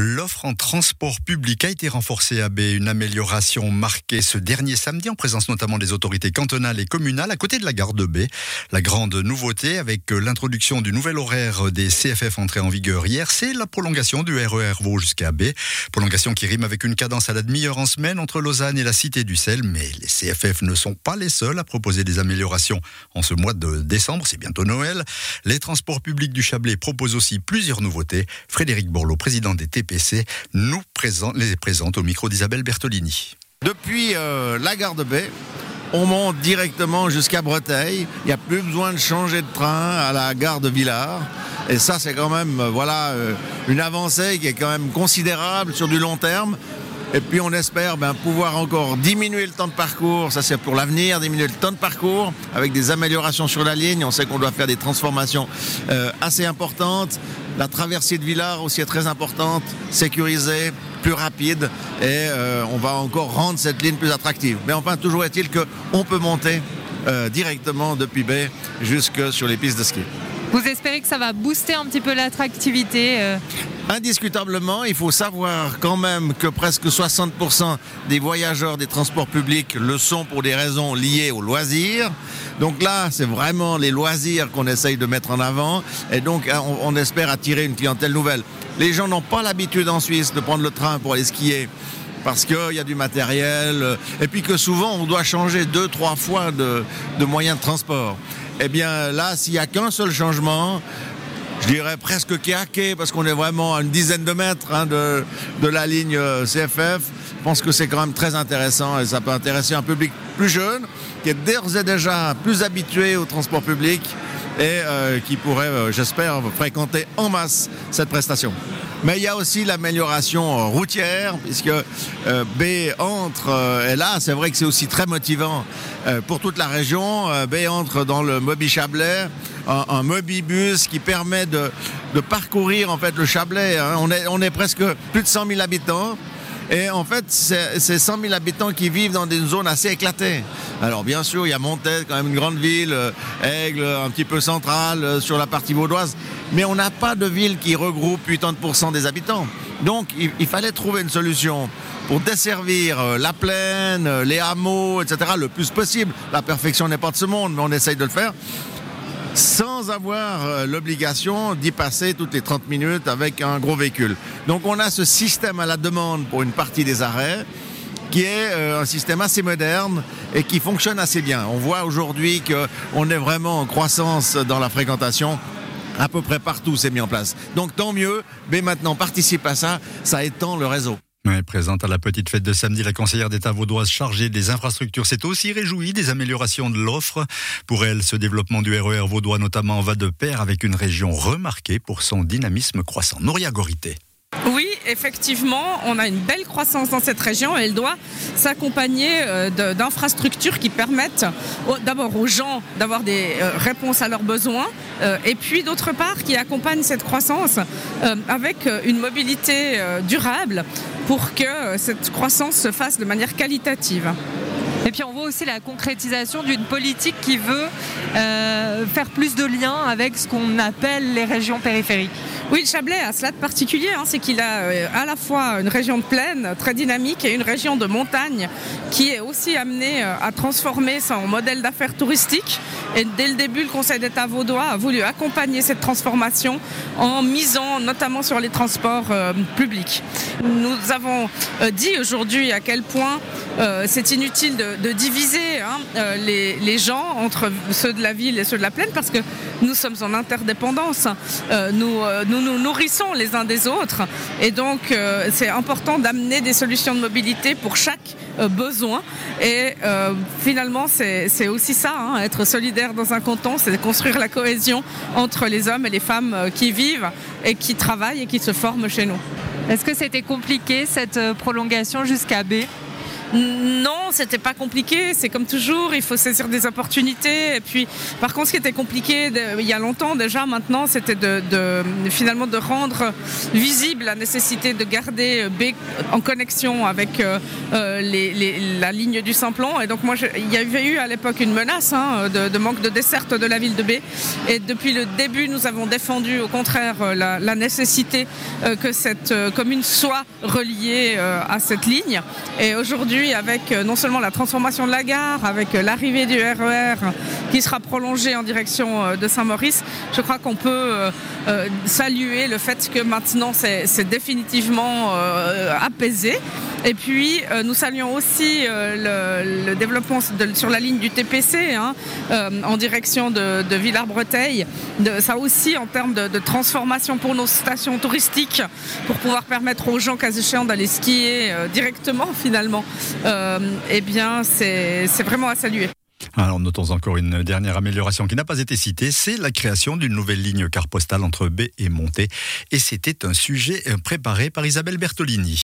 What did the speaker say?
L'offre en transport public a été renforcée à B. Une amélioration marquée ce dernier samedi en présence notamment des autorités cantonales et communales à côté de la gare de B. La grande nouveauté avec l'introduction du nouvel horaire des CFF entré en vigueur hier, c'est la prolongation du RER Vaud jusqu'à B. Prolongation qui rime avec une cadence à la demi-heure en semaine entre Lausanne et la Cité du Sel. Mais les CFF ne sont pas les seuls à proposer des améliorations en ce mois de décembre. C'est bientôt Noël. Les transports publics du Chablais proposent aussi plusieurs nouveautés. Frédéric Borloo, président des TP Nous les présente au micro d'Isabelle Bertolini. Depuis euh, la gare de Baie, on monte directement jusqu'à Breteuil. Il n'y a plus besoin de changer de train à la gare de Villars. Et ça, c'est quand même euh, voilà, euh, une avancée qui est quand même considérable sur du long terme. Et puis on espère ben, pouvoir encore diminuer le temps de parcours, ça c'est pour l'avenir, diminuer le temps de parcours avec des améliorations sur la ligne. On sait qu'on doit faire des transformations euh, assez importantes. La traversée de Villars aussi est très importante, sécurisée, plus rapide et euh, on va encore rendre cette ligne plus attractive. Mais enfin, toujours est-il qu'on peut monter euh, directement depuis Bay jusque sur les pistes de ski. Vous espérez que ça va booster un petit peu l'attractivité euh Indiscutablement, il faut savoir quand même que presque 60% des voyageurs des transports publics le sont pour des raisons liées aux loisirs. Donc là, c'est vraiment les loisirs qu'on essaye de mettre en avant et donc on, on espère attirer une clientèle nouvelle. Les gens n'ont pas l'habitude en Suisse de prendre le train pour aller skier parce qu'il y a du matériel, euh, et puis que souvent on doit changer deux, trois fois de, de moyens de transport. Eh bien là, s'il n'y a qu'un seul changement, je dirais presque kéaké, parce qu'on est vraiment à une dizaine de mètres hein, de, de la ligne euh, CFF, je pense que c'est quand même très intéressant et ça peut intéresser un public plus jeune, qui est d'ores et déjà plus habitué au transport public et euh, qui pourrait, euh, j'espère, fréquenter en masse cette prestation. Mais il y a aussi l'amélioration routière, puisque euh, B entre, euh, et là, c'est vrai que c'est aussi très motivant euh, pour toute la région. Euh, B entre dans le Mobi Chablais, un, un Mobibus qui permet de, de, parcourir en fait le Chablais. Hein. On, est, on est presque plus de 100 000 habitants. Et en fait, c'est 100 000 habitants qui vivent dans des zones assez éclatées. Alors bien sûr, il y a Montaigne, quand même une grande ville, euh, Aigle, un petit peu centrale euh, sur la partie vaudoise, mais on n'a pas de ville qui regroupe 80% des habitants. Donc il, il, fallait trouver une solution pour desservir euh, la plaine, les hameaux, etc. le plus possible. La perfection n'est pas de ce monde, mais on essaye de le faire sans avoir euh, l'obligation d'y passer toutes les 30 minutes avec un gros véhicule. Donc on a ce système à la demande pour une partie des arrêts qui est euh, un système assez moderne et qui fonctionne assez bien. On voit aujourd'hui qu'on est vraiment en croissance dans la fréquentation à peu près partout c'est mis en place. Donc tant mieux, mais maintenant participe à ça, ça étend le réseau. Présente à la petite fête de samedi, la conseillère d'État vaudoise chargée des infrastructures s'est aussi réjouie des améliorations de l'offre. Pour elle, ce développement du RER e vaudois notamment va de pair avec une région remarquée pour son dynamisme croissant. Nouria Gorité. Effectivement, on a une belle croissance dans cette région et elle doit s'accompagner euh, d'infrastructures qui permettent d'abord aux gens d'avoir des euh, réponses à leurs besoins euh, et puis d'autre part qui accompagnent cette croissance avec une mobilité durable pour que cette croissance se fasse de manière qualitative. Et puis on voit aussi la concrétisation d'une politique qui veut euh, faire plus de liens avec ce qu'on appelle les régions périphériques. Oui, le Chablais a cela de particulier, hein, c'est qu'il a euh, à la fois une région de plaine très dynamique et une région de montagne qui est aussi amenée euh, à transformer son modèle d'affaires touristique. Et dès le début, le Conseil d'État vaudois a voulu accompagner cette transformation en misant notamment sur les transports publics. Nous avons dit aujourd'hui à quel point c'est inutile de, de diviser hein, euh, les, gens entre ceux de la ville et ceux de la plaine parce que nous sommes en interdépendance. Euh, nous, euh, nous nous nourrissons les uns des autres. Et donc c'est important d'amener des solutions de mobilité pour chaque besoin. Et finalement c'est aussi ça hein, être solidaire dans un canton c'est construire la cohésion entre les hommes et les femmes qui vivent et qui travaillent et qui se forment chez nous. Est-ce que c'était compliqué cette prolongation jusqu'à B? Non, c'était pas compliqué. C'est comme toujours, il faut saisir des opportunités. Et puis, par contre, ce qui était compliqué il y a longtemps déjà, maintenant, c'était de, finalement de rendre visible la nécessité de garder B en connexion avec euh, euh la ligne du Simplon. Et donc, moi, il y avait eu à l'époque une menace hein, de, manque de desserte de la ville de B. Et depuis le début, nous avons défendu au contraire la, la nécessité euh, que cette euh, commune soit reliée euh, à cette ligne. Et aujourd'hui, avec euh, non seulement la transformation de la gare, avec euh, l'arrivée du RER qui sera prolongé en direction euh, de Saint-Maurice, je crois qu'on peut saluer le fait que maintenant c'est définitivement apaisé. Et puis euh, nous saluons aussi euh, le, le développement de, sur la ligne du TPC hein, euh, en direction de, de Villars-Breteuil. Ça aussi en termes de, de transformation pour nos stations touristiques, pour pouvoir permettre aux gens cas échéant d'aller skier euh, directement finalement, euh, eh bien c'est vraiment à saluer. Alors notons encore une dernière amélioration qui n'a pas été citée, c'est la création d'une nouvelle ligne car postale entre B et Monté. Et c'était un sujet préparé par Isabelle Bertolini.